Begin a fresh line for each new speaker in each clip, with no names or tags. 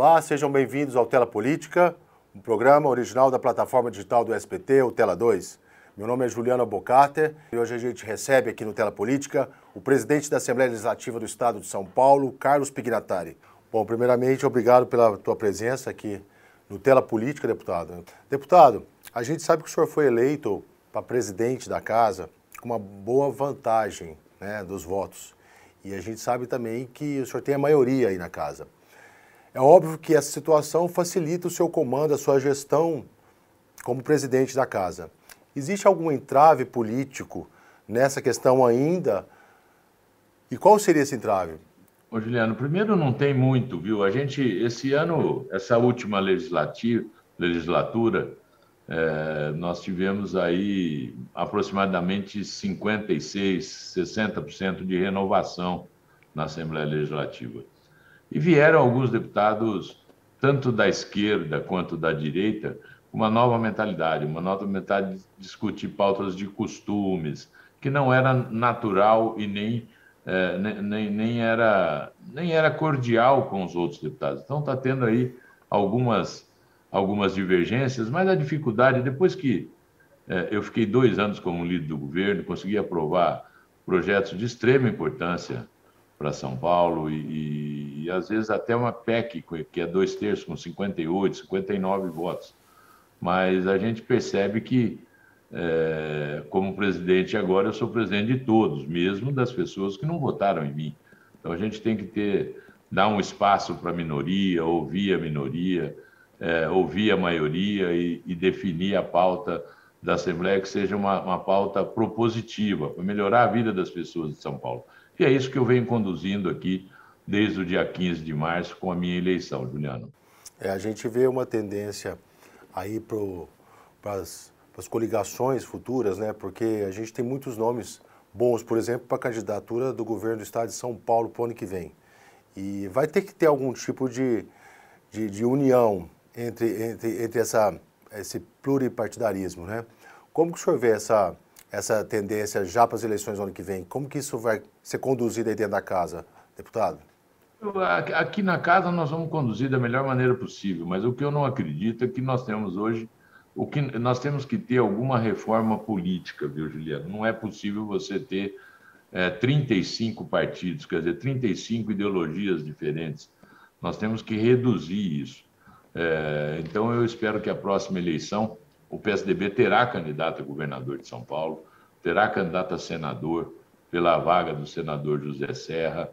Olá, sejam bem-vindos ao Tela Política, um programa original da plataforma digital do SPT, o Tela 2. Meu nome é Juliana Bocater e hoje a gente recebe aqui no Tela Política o presidente da Assembleia Legislativa do Estado de São Paulo, Carlos Pignatari. Bom, primeiramente, obrigado pela tua presença aqui no Tela Política, deputado. Deputado, a gente sabe que o senhor foi eleito para presidente da casa com uma boa vantagem né, dos votos. E a gente sabe também que o senhor tem a maioria aí na casa. É óbvio que essa situação facilita o seu comando, a sua gestão como presidente da casa. Existe algum entrave político nessa questão ainda? E qual seria esse entrave?
Ô, Juliano, primeiro não tem muito, viu? A gente, esse ano, essa última legislativa, legislatura, é, nós tivemos aí aproximadamente 56, 60% de renovação na Assembleia Legislativa. E vieram alguns deputados, tanto da esquerda quanto da direita, com uma nova mentalidade, uma nova mentalidade de discutir pautas de costumes, que não era natural e nem, é, nem, nem, era, nem era cordial com os outros deputados. Então está tendo aí algumas, algumas divergências, mas a dificuldade, depois que é, eu fiquei dois anos como líder do governo, consegui aprovar projetos de extrema importância para São Paulo e, e, às vezes até uma PEC, que é dois terços, com 58, 59 votos. Mas a gente percebe que, é, como presidente agora, eu sou presidente de todos, mesmo das pessoas que não votaram em mim. Então a gente tem que ter, dar um espaço para a minoria, ouvir a minoria, é, ouvir a maioria e, e, definir a pauta da Assembleia que seja uma, uma pauta propositiva, para melhorar a vida das pessoas de São Paulo. E é isso que eu venho conduzindo aqui desde o dia 15 de março com a minha eleição, Juliano.
É, a gente vê uma tendência aí para as coligações futuras, né? Porque a gente tem muitos nomes bons, por exemplo, para a candidatura do governo do estado de São Paulo para o ano que vem. E vai ter que ter algum tipo de, de, de união entre, entre, entre essa, esse pluripartidarismo, né? Como que o senhor vê essa, essa tendência já para as eleições do ano que vem? Como que isso vai ser conduzido aí dentro da casa, deputado?
Aqui na casa nós vamos conduzir da melhor maneira possível, mas o que eu não acredito é que nós temos hoje, o que nós temos que ter alguma reforma política, viu, Juliano? Não é possível você ter é, 35 partidos, quer dizer, 35 ideologias diferentes. Nós temos que reduzir isso. É, então eu espero que a próxima eleição o PSDB terá candidato a governador de São Paulo, terá candidato a senador pela vaga do senador José Serra.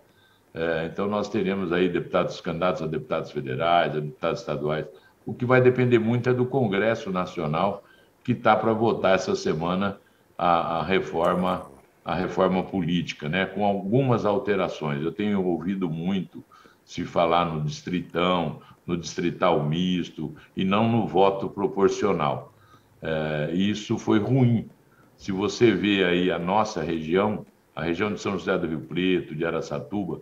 É, então, nós teremos aí deputados, candidatos a deputados federais, a deputados estaduais. O que vai depender muito é do Congresso Nacional, que está para votar essa semana a, a, reforma a reforma política, né? com algumas alterações. Eu tenho ouvido muito se falar no distritão, no distrital misto e não no voto proporcional. É, e isso foi ruim. Se você vê aí a nossa região, a região de São José do Rio Preto, de Araçatuba,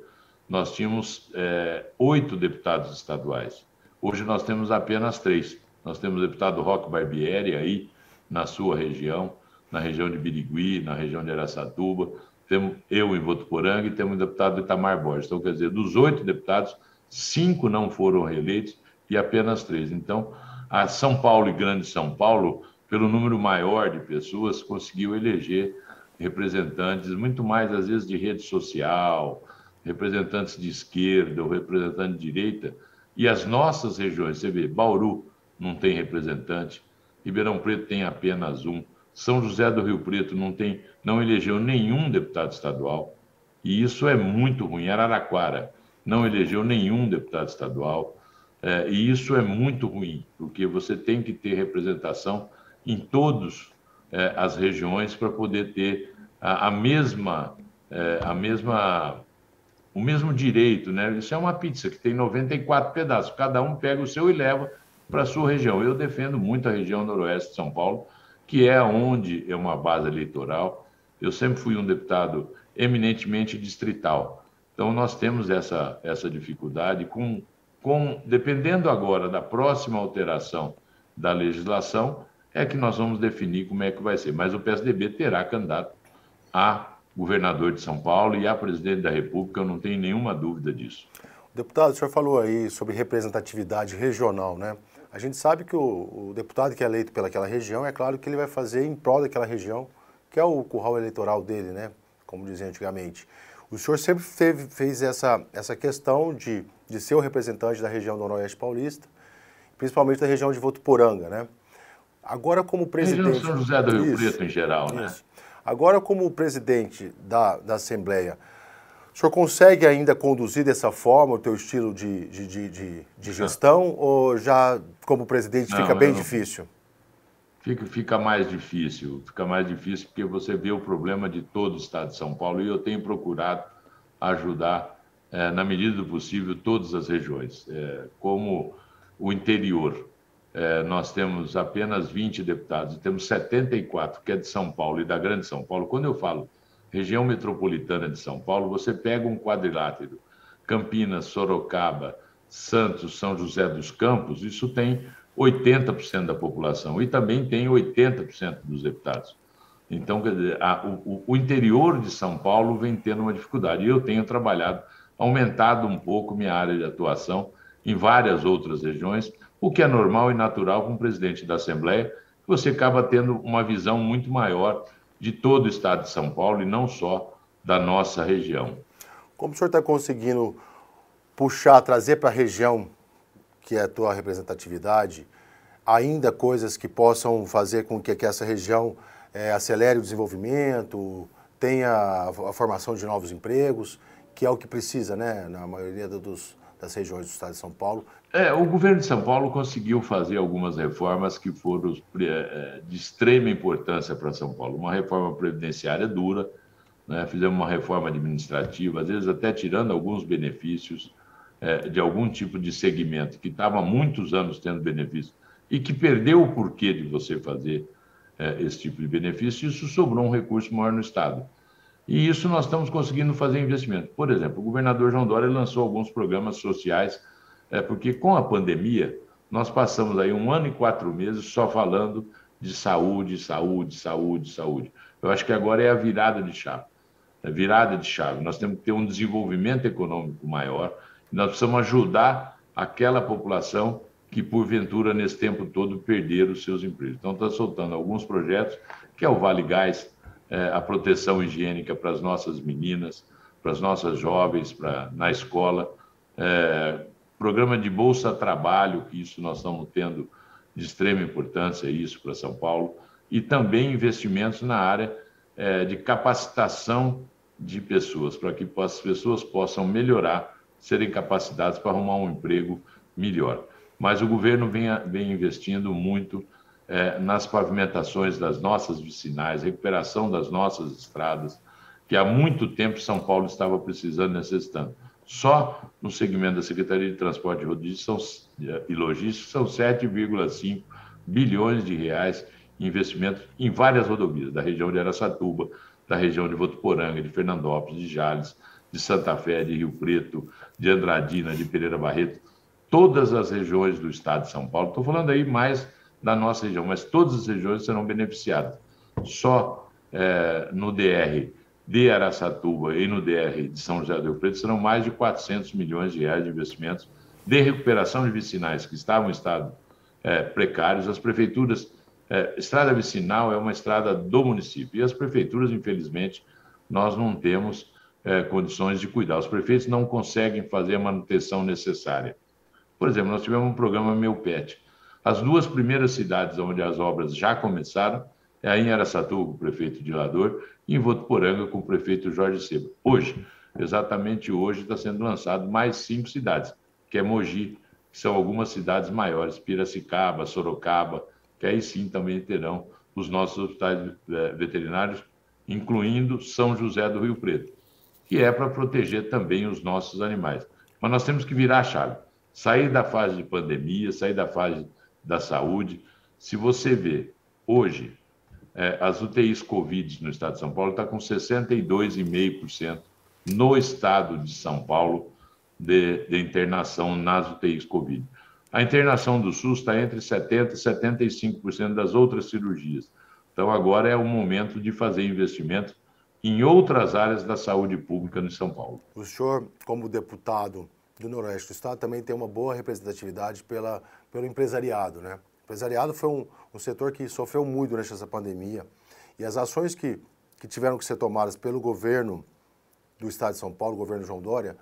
nós tínhamos é, oito deputados estaduais. Hoje nós temos apenas três. Nós temos o deputado Roque Barbieri aí, na sua região, na região de Birigui, na região de Araçatuba. Temos eu em Votuporanga e temos o deputado Itamar Borges. Então, quer dizer, dos oito deputados, cinco não foram reeleitos e apenas três. Então, a São Paulo e Grande São Paulo, pelo número maior de pessoas, conseguiu eleger representantes, muito mais às vezes de rede social, representantes de esquerda ou representantes de direita, e as nossas regiões, você vê, Bauru não tem representante, Ribeirão Preto tem apenas um, São José do Rio Preto não tem, não elegeu nenhum deputado estadual, e isso é muito ruim. Araraquara não elegeu nenhum deputado estadual. É, e isso é muito ruim, porque você tem que ter representação em todas é, as regiões para poder ter a, a mesma, é, a mesma, o mesmo direito, né? Isso é uma pizza que tem 94 pedaços, cada um pega o seu e leva para a sua região. Eu defendo muito a região noroeste de São Paulo, que é onde é uma base eleitoral. Eu sempre fui um deputado eminentemente distrital. Então, nós temos essa, essa dificuldade com com, dependendo agora da próxima alteração da legislação, é que nós vamos definir como é que vai ser. Mas o PSDB terá candidato a governador de São Paulo e a presidente da República, eu não tenho nenhuma dúvida disso.
Deputado, o senhor falou aí sobre representatividade regional, né? A gente sabe que o, o, deputado que é eleito pelaquela região, é claro que ele vai fazer em prol daquela região, que é o curral eleitoral dele, né? Como dizia antigamente. O senhor sempre teve, fez essa, essa questão de, de ser o representante da região do Noroeste Paulista, principalmente da região de Votuporanga, né? Agora, como presidente. Região
São José do Rio isso, Preto em geral, né? Isso.
Agora, como presidente da, da Assembleia, o senhor consegue ainda conduzir dessa forma o teu estilo de, de, de, de, de gestão ou já como presidente não, fica bem não... difícil?
Fica, fica mais difícil, fica mais difícil porque você vê o problema de todo o estado de São Paulo e eu tenho procurado ajudar, é, na medida do possível, todas as regiões. É, como o interior, é, nós temos apenas 20 deputados, temos 74, que é de São Paulo e da Grande São Paulo. Quando eu falo região metropolitana de São Paulo, você pega um quadrilátero, Campinas, Sorocaba, Santos, São José dos Campos, isso tem 80% da população e também tem 80% dos deputados. Então, dizer, a, o, o, interior de São Paulo vem tendo uma dificuldade. E eu tenho trabalhado, aumentado um pouco minha área de atuação em várias outras regiões, o que é normal e natural com o presidente da Assembleia, você acaba tendo uma visão muito maior de todo o estado de São Paulo e não só da nossa região.
Como o senhor está conseguindo puxar, trazer para a região, que é a tua representatividade, ainda coisas que possam fazer com que, que essa região é, acelere o desenvolvimento, tenha a, a, formação de novos empregos, que é o que precisa, né, na maioria dos, das regiões do estado de São Paulo.
É, o governo de São Paulo conseguiu fazer algumas reformas que foram é, é, de extrema importância para São Paulo. Uma reforma previdenciária dura, né? fizemos uma reforma administrativa, às vezes até tirando alguns benefícios é, de algum tipo de segmento que estava há muitos anos tendo benefício e que perdeu o porquê de você fazer é, esse tipo de benefício, isso sobrou um recurso maior no Estado. E isso nós estamos conseguindo fazer investimento. Por exemplo, o governador João Dória lançou alguns programas sociais, é, porque com a pandemia, nós passamos aí um ano e quatro meses só falando de saúde, saúde, saúde, saúde. Eu acho que agora é a virada de chave. É virada de chave. Nós temos que ter um desenvolvimento econômico maior. Nós precisamos ajudar aquela população que, porventura, nesse tempo todo, perderam os seus empregos. Então, está soltando alguns projetos, que é o Vale Gás, é, a proteção higiênica para as nossas meninas, para as nossas jovens, para na escola, é, programa de bolsa trabalho, que isso nós estamos tendo de extrema importância isso para São Paulo, e também investimentos na área é, de capacitação de pessoas, para que as pessoas possam melhorar, serem capacitadas para arrumar um emprego melhor. Mas o governo vem, vem investindo muito é, nas pavimentações das nossas vicinais, recuperação das nossas estradas, que há muito tempo São Paulo estava precisando, necessitando. Só no segmento da Secretaria de Transporte e Logística são 7,5 bilhões de reais em investimentos em várias rodovias, da região de Araçatuba, da região de Votuporanga, de Fernandópolis, de Jales, de Santa Fé, de Rio Preto, de Andradina, de Pereira Barreto, todas as regiões do estado de São Paulo. Estou falando aí mais da nossa região, mas todas as regiões serão beneficiadas. Só é, no DR de Araçatuba e no DR de São José do Rio Preto serão mais de 400 milhões de reais de investimentos de recuperação de vicinais que estavam em estado é, precários. As prefeituras, é, estrada vicinal é uma estrada do município e as prefeituras, infelizmente, nós não temos é, condições de cuidar. Os prefeitos não conseguem fazer a manutenção necessária. Por exemplo, nós tivemos um programa Meu Pet, as duas primeiras cidades onde as obras já começaram é em Araçatuba, com o prefeito Dilador, e em Votuporanga, com o prefeito Jorge Seba. Hoje, exatamente hoje, está sendo lançado mais cinco cidades, que é Mogi, que são algumas cidades maiores, Piracicaba, Sorocaba, que aí sim também terão os nossos hospitais eh, veterinários, incluindo São José do Rio Preto, que é para proteger também os nossos animais. Mas nós temos que virar a chave, sair da fase de pandemia, sair da fase da saúde. Se você vê hoje é, as UTIs Covid no estado de São Paulo está com 62,5% no estado de São Paulo de, de, internação nas UTIs Covid. A internação do SUS está entre 70% e 75% das outras cirurgias. Então, agora é o momento de fazer investimento em outras áreas da saúde pública no São Paulo.
O senhor, como deputado do Noroeste do Estado também tem uma boa representatividade pela, pelo empresariado, né? O empresariado foi um, um setor que sofreu muito durante essa pandemia e as ações que, que tiveram que ser tomadas pelo governo do Estado de São Paulo, o governo João Dória,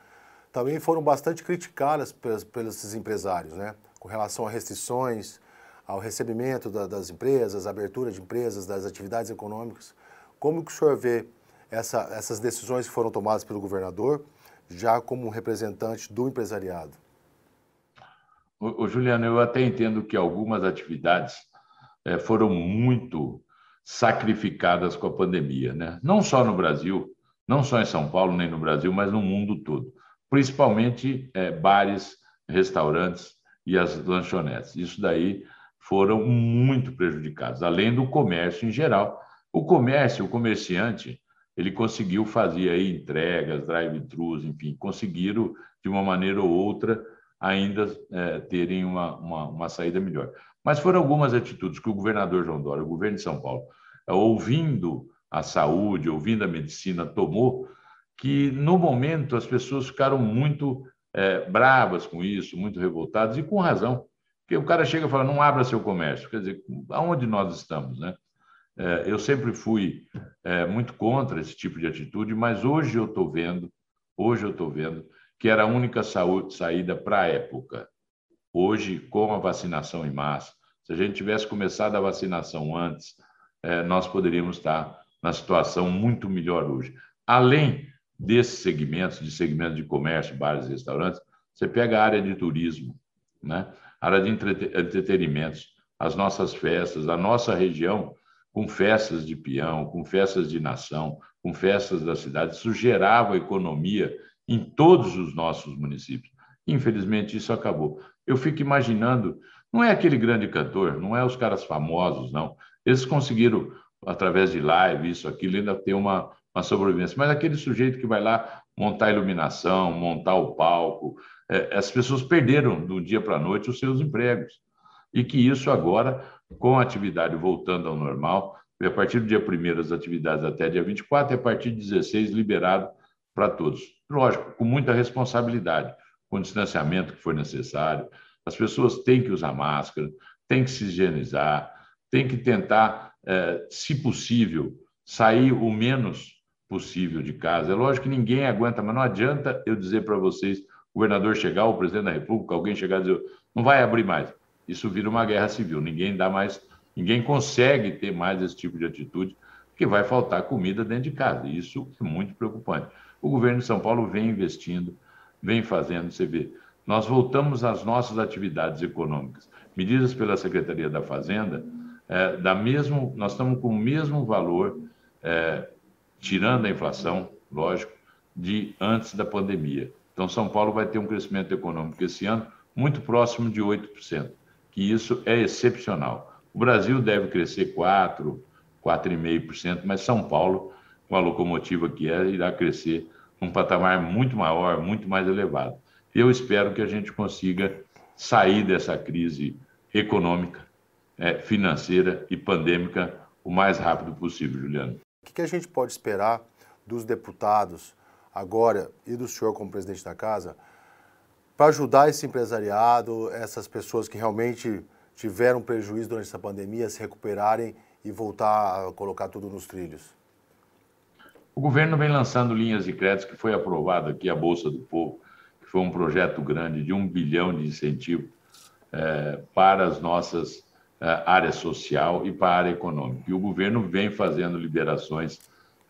também foram bastante criticadas pelos, pelos empresários, né? Com relação a restrições, ao recebimento da, das empresas, abertura de empresas, das atividades econômicas. Como que o senhor vê essa, essas decisões que foram tomadas pelo governador, já como representante do empresariado?
O, Juliano, eu até entendo que algumas atividades é, foram muito sacrificadas com a pandemia, né? Não só no Brasil, não só em São Paulo nem no Brasil, mas no mundo todo. Principalmente é, bares, restaurantes e as lanchonetes. Isso daí foram muito prejudicados, além do comércio em geral. O comércio, o comerciante, ele conseguiu fazer aí entregas, drive-thrus, enfim, conseguiram, de uma maneira ou outra, ainda é, terem uma, uma, uma, saída melhor. Mas foram algumas atitudes que o governador João Dória, o governo de São Paulo, é, ouvindo a saúde, ouvindo a medicina, tomou, que no momento as pessoas ficaram muito é, bravas com isso, muito revoltadas, e com razão. Porque o cara chega e fala, não abra seu comércio. Quer dizer, aonde nós estamos, né? É, eu sempre fui é, muito contra esse tipo de atitude, mas hoje eu estou vendo, hoje eu estou vendo que era a única saída para a época. Hoje, com a vacinação em massa, se a gente tivesse começado a vacinação antes, é, nós poderíamos estar na situação muito melhor hoje. Além desses segmentos, de segmentos de comércio, bares e restaurantes, você pega a área de turismo, né? área de entretenimentos, as nossas festas, a nossa região, com festas de peão, com festas de nação, com festas da cidade, isso gerava economia em todos os nossos municípios. Infelizmente, isso acabou. Eu fico imaginando, não é aquele grande cantor, não é os caras famosos, não. Eles conseguiram, através de live, isso, aquilo, ainda ter uma, uma sobrevivência. Mas aquele sujeito que vai lá montar a iluminação, montar o palco, é, as pessoas perderam do dia para a noite os seus empregos. E que isso agora, com a atividade voltando ao normal, a partir do dia 1 as atividades até dia 24, e a partir de 16 liberado para todos. Lógico, com muita responsabilidade, com o distanciamento que for necessário. As pessoas têm que usar máscara, têm que se higienizar, têm que tentar, é, se possível, sair o menos possível de casa. É lógico que ninguém aguenta, mas não adianta eu dizer para vocês o governador chegar, o presidente da República, alguém chegar e dizer, não vai abrir mais. Isso vira uma guerra civil. Ninguém dá mais, ninguém consegue ter mais esse tipo de atitude, porque vai faltar comida dentro de casa. Isso é muito preocupante. O governo de São Paulo vem investindo, vem fazendo, você vê. Nós voltamos às nossas atividades econômicas, medidas pela Secretaria da Fazenda, é, da mesmo, nós estamos com o mesmo valor, é, tirando a inflação, lógico, de antes da pandemia. Então, São Paulo vai ter um crescimento econômico esse ano muito próximo de 8%, que isso é excepcional. O Brasil deve crescer 4%, 4,5%, mas São Paulo, com a locomotiva que é, irá crescer num patamar muito maior, muito mais elevado. Eu espero que a gente consiga sair dessa crise econômica, é, financeira e pandêmica o mais rápido possível, Juliano.
O que a gente pode esperar dos deputados agora e do senhor como presidente da casa para ajudar esse empresariado, essas pessoas que realmente tiveram prejuízo durante essa pandemia, se recuperarem e voltar a colocar tudo nos trilhos?
O governo vem lançando linhas de crédito que foi aprovado aqui a Bolsa do Povo, que foi um projeto grande de um bilhão de incentivo é, para as nossas é, áreas social e para a área econômica. E o governo vem fazendo liberações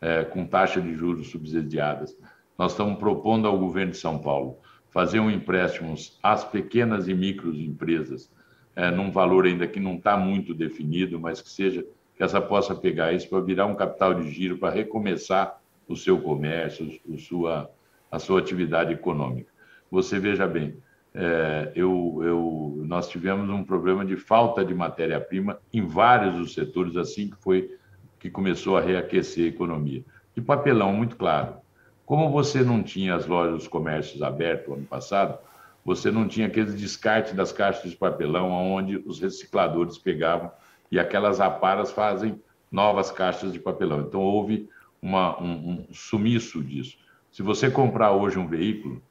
é, com taxa de juros subsidiadas nós estamos propondo ao governo de São Paulo fazer um empréstimo às pequenas e microempresas, é, num valor ainda que não está muito definido, mas que seja que essa possa pegar isso para virar um capital de giro para recomeçar o seu comércio, o sua, a sua atividade econômica. Você veja bem, é, eu, eu, nós tivemos um problema de falta de matéria-prima em vários dos setores assim que foi que começou a reaquecer a economia. De papelão, muito claro. Como você não tinha as lojas, os comércios abertos ano passado, você não tinha aqueles descartes das caixas de papelão onde os recicladores pegavam e aquelas aparas fazem novas caixas de papelão. Então houve uma, um, um sumiço disso. Se você comprar hoje um veículo,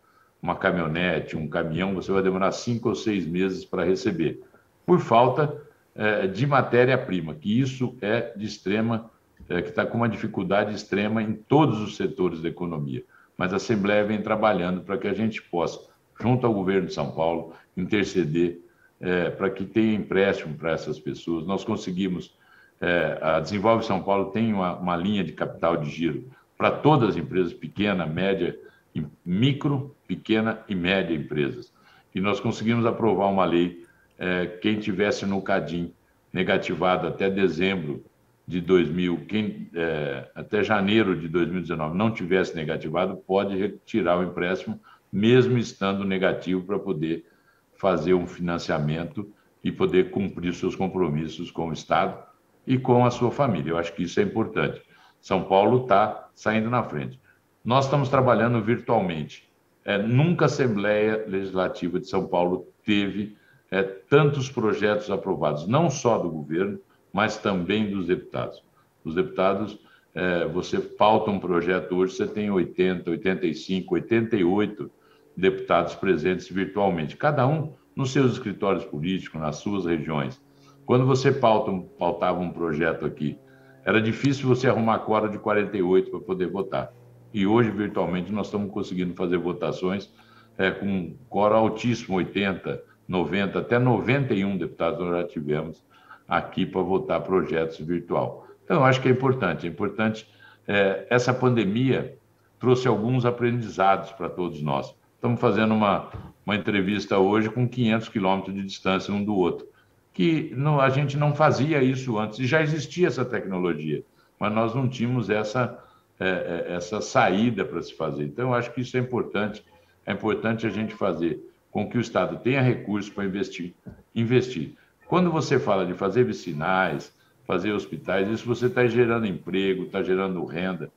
uma caminhonete, um caminhão, você vai demorar cinco ou seis meses para receber, por falta é, de matéria-prima, que isso é de extrema, é, que está com uma dificuldade extrema em todos os setores da economia. Mas a Assembleia vem trabalhando para que a gente possa, junto ao governo de São Paulo, interceder é, para que tenha empréstimo para essas pessoas. Nós conseguimos, é, a Desenvolve São Paulo tem uma, uma linha de capital de giro para todas as empresas, pequena, média, micro, pequena e média empresas. E nós conseguimos aprovar uma lei, é, quem tivesse no CADIM negativado até dezembro de 2000, quem é, até janeiro de 2019 não tivesse negativado, pode retirar o empréstimo, mesmo estando negativo, para poder fazer um financiamento e poder cumprir seus compromissos com o Estado e com a sua família. Eu acho que isso é importante. São Paulo está saindo na frente. Nós estamos trabalhando virtualmente. É, nunca a Assembleia Legislativa de São Paulo teve é, tantos projetos aprovados, não só do governo, mas também dos deputados. Os deputados, é, você pauta um projeto hoje, você tem 80, 85, 88 deputados presentes virtualmente, cada um nos seus escritórios políticos, nas suas regiões. Quando você pauta, pautava um projeto aqui, era difícil você arrumar quora de 48 para poder votar. E hoje, virtualmente, nós estamos conseguindo fazer votações é, com quora altíssimo, 80, 90, até 91 deputados nós já tivemos aqui para votar projetos virtual. Então, eu acho que é importante. É importante. É, essa pandemia trouxe alguns aprendizados para todos nós. Estamos fazendo uma, uma entrevista hoje com 500 quilômetros de distância um do outro, que não, a gente não fazia isso antes, e já existia essa tecnologia, mas nós não tínhamos essa, é, é essa saída para se fazer. Então, acho que isso é importante, é importante a gente fazer com que o Estado tenha recursos para investir. investir. Quando você fala de fazer vicinais, fazer hospitais, isso você está gerando emprego, está gerando renda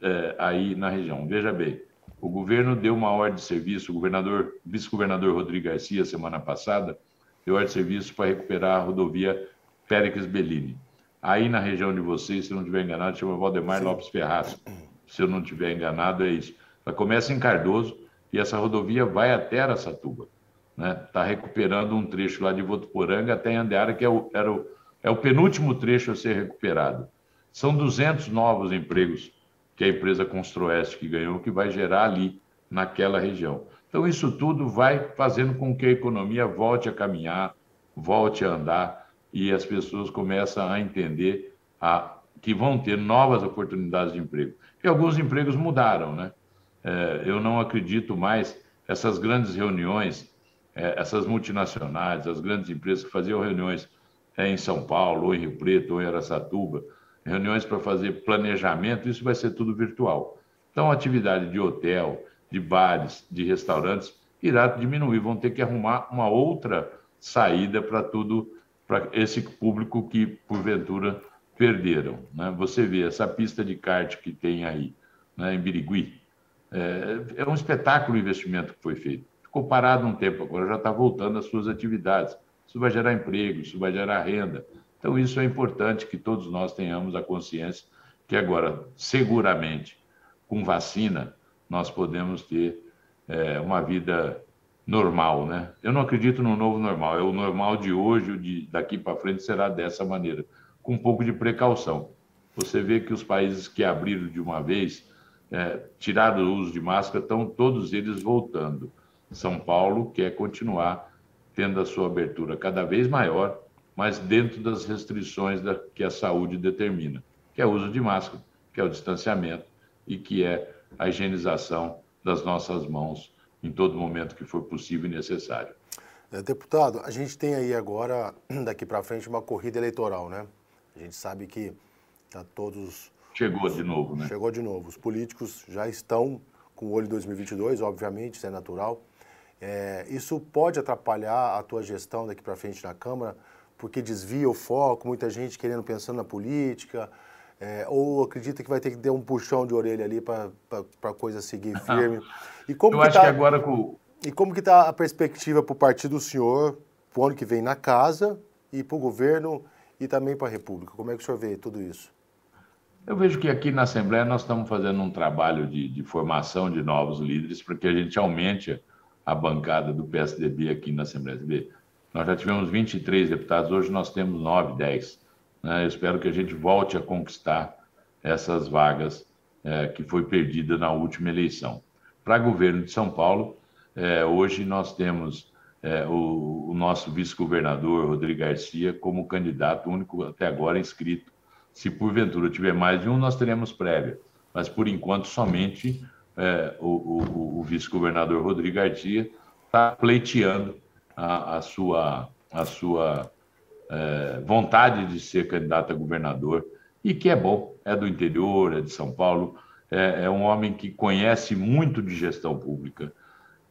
é, aí na região. Veja bem, o governo deu uma ordem de serviço, o governador, vice-governador Rodrigo Garcia, semana passada, deu ordem de serviço para recuperar a rodovia Péricles Bellini. Aí na região de vocês, se eu não estiver enganado, chama Valdemar Sim. Lopes Ferraz. Se eu não estiver enganado, é isso. Ela começa em Cardoso e essa rodovia vai até Aracatuba. Está né? Tá recuperando um trecho lá de Votuporanga até Andeara, que é o, era o, é o penúltimo trecho a ser recuperado. São 200 novos empregos que a empresa Construeste que ganhou, que vai gerar ali, naquela região. Então, isso tudo vai fazendo com que a economia volte a caminhar, volte a andar e as pessoas começam a entender a, que vão ter novas oportunidades de emprego. E alguns empregos mudaram, né? É, eu não acredito mais essas grandes reuniões, é, essas multinacionais, as grandes empresas que faziam reuniões é, em São Paulo, ou em Rio Preto, ou em Aracatuba, reuniões para fazer planejamento, isso vai ser tudo virtual. Então, atividade de hotel, de bares, de restaurantes irá diminuir, vão ter que arrumar uma outra saída para tudo, para esse público que, porventura, perderam. Né? Você vê essa pista de kart que tem aí, né, em Birigui, é, é um espetáculo o investimento que foi feito. Ficou parado um tempo, agora já está voltando às suas atividades. Isso vai gerar emprego, isso vai gerar renda. Então, isso é importante que todos nós tenhamos a consciência que agora, seguramente, com vacina, nós podemos ter é, uma vida normal, né? Eu não acredito no novo normal. É o normal de hoje, de daqui para frente será dessa maneira, com um pouco de precaução. Você vê que os países que abriram de uma vez, é, tiraram o uso de máscara, estão todos eles voltando. São Paulo quer continuar tendo a sua abertura cada vez maior mas dentro das restrições da, que a saúde determina, que é o uso de máscara, que é o distanciamento e que é a higienização das nossas mãos em todo momento que for possível e necessário.
É, deputado, a gente tem aí agora, daqui para frente, uma corrida eleitoral, né? A gente sabe que tá todos...
Chegou de novo, né?
Chegou de novo. Os políticos já estão com o olho 2022, obviamente, isso é natural. É, isso pode atrapalhar a tua gestão daqui para frente na Câmara, porque desvia o foco, muita gente querendo pensando na política, é, ou acredita que vai ter que dar um puxão de orelha ali para a coisa seguir firme.
E como Eu que acho tá, que agora com...
E como que está a perspectiva para o partido do senhor, para o ano que vem na casa, e para o governo, e também para a República? Como é que o senhor vê tudo isso?
Eu vejo que aqui na Assembleia nós estamos fazendo um trabalho de, de formação de novos líderes para que a gente aumente a bancada do PSDB aqui na Assembleia. Nós já tivemos 23 deputados, hoje nós temos 9, 10. Né? Espero que a gente volte a conquistar essas vagas é, que foi perdida na última eleição. Para governo de São Paulo, é, hoje nós temos é, o, o, nosso vice-governador, Rodrigo Garcia, como candidato único até agora inscrito. Se porventura tiver mais de um, nós teremos prévia. Mas, por enquanto, somente é, o, o, o vice-governador Rodrigo Garcia está pleiteando a, a, sua, a sua é, vontade de ser candidato a governador e que é bom, é do interior, é de São Paulo, é, é um homem que conhece muito de gestão pública,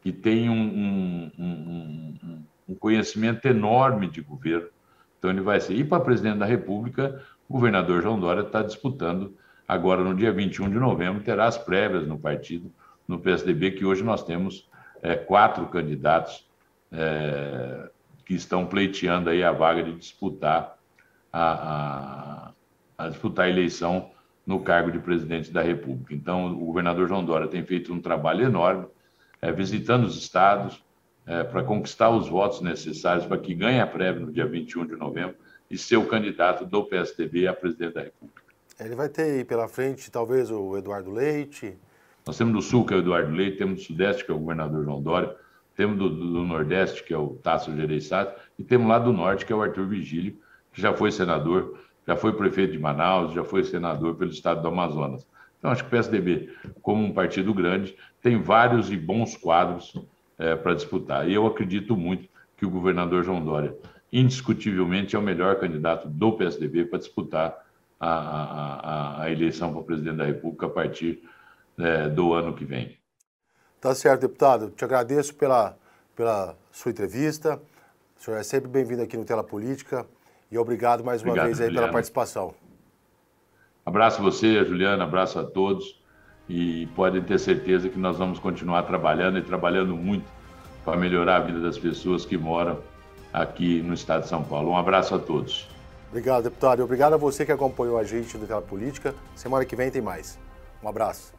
que tem um, um, um, um conhecimento enorme de governo. Então, ele vai ser. E para presidente da República, o governador João Dória está disputando agora no dia 21 de novembro, terá as prévias no partido, no PSDB, que hoje nós temos é, quatro candidatos é, que estão pleiteando aí a vaga de disputar a, a, a disputar a eleição no cargo de presidente da República. Então, o governador João Dória tem feito um trabalho enorme, é, visitando os estados, é, para conquistar os votos necessários para que ganhe a prévia no dia 21 de novembro e ser o candidato do PSDB a presidente da República.
Ele vai ter aí pela frente, talvez, o Eduardo Leite.
Nós temos do Sul, que é o Eduardo Leite, temos do Sudeste, que é o governador João Dória, temos do, do Nordeste, que é o Tasso Gereissati, e temos lá do Norte, que é o Arthur Vigílio, que já foi senador, já foi prefeito de Manaus, já foi senador pelo estado do Amazonas. Então, acho que o PSDB, como um partido grande, tem vários e bons quadros é, para disputar. E eu acredito muito que o governador João Dória, indiscutivelmente, é o melhor candidato do PSDB para disputar a, a, a eleição para presidente da República a partir é, do ano que vem.
Tá certo, deputado. Te agradeço pela, pela sua entrevista. O senhor é sempre bem-vindo aqui no Tela Política e obrigado mais uma obrigado, vez aí Juliana. pela participação.
Abraço você, Juliana, abraço a todos e podem ter certeza que nós vamos continuar trabalhando e trabalhando muito para melhorar a vida das pessoas que moram aqui no estado de São Paulo. Um abraço a todos.
Obrigado, deputado. Obrigado a você que acompanhou a gente no Tela Política. Semana que vem tem mais. Um abraço.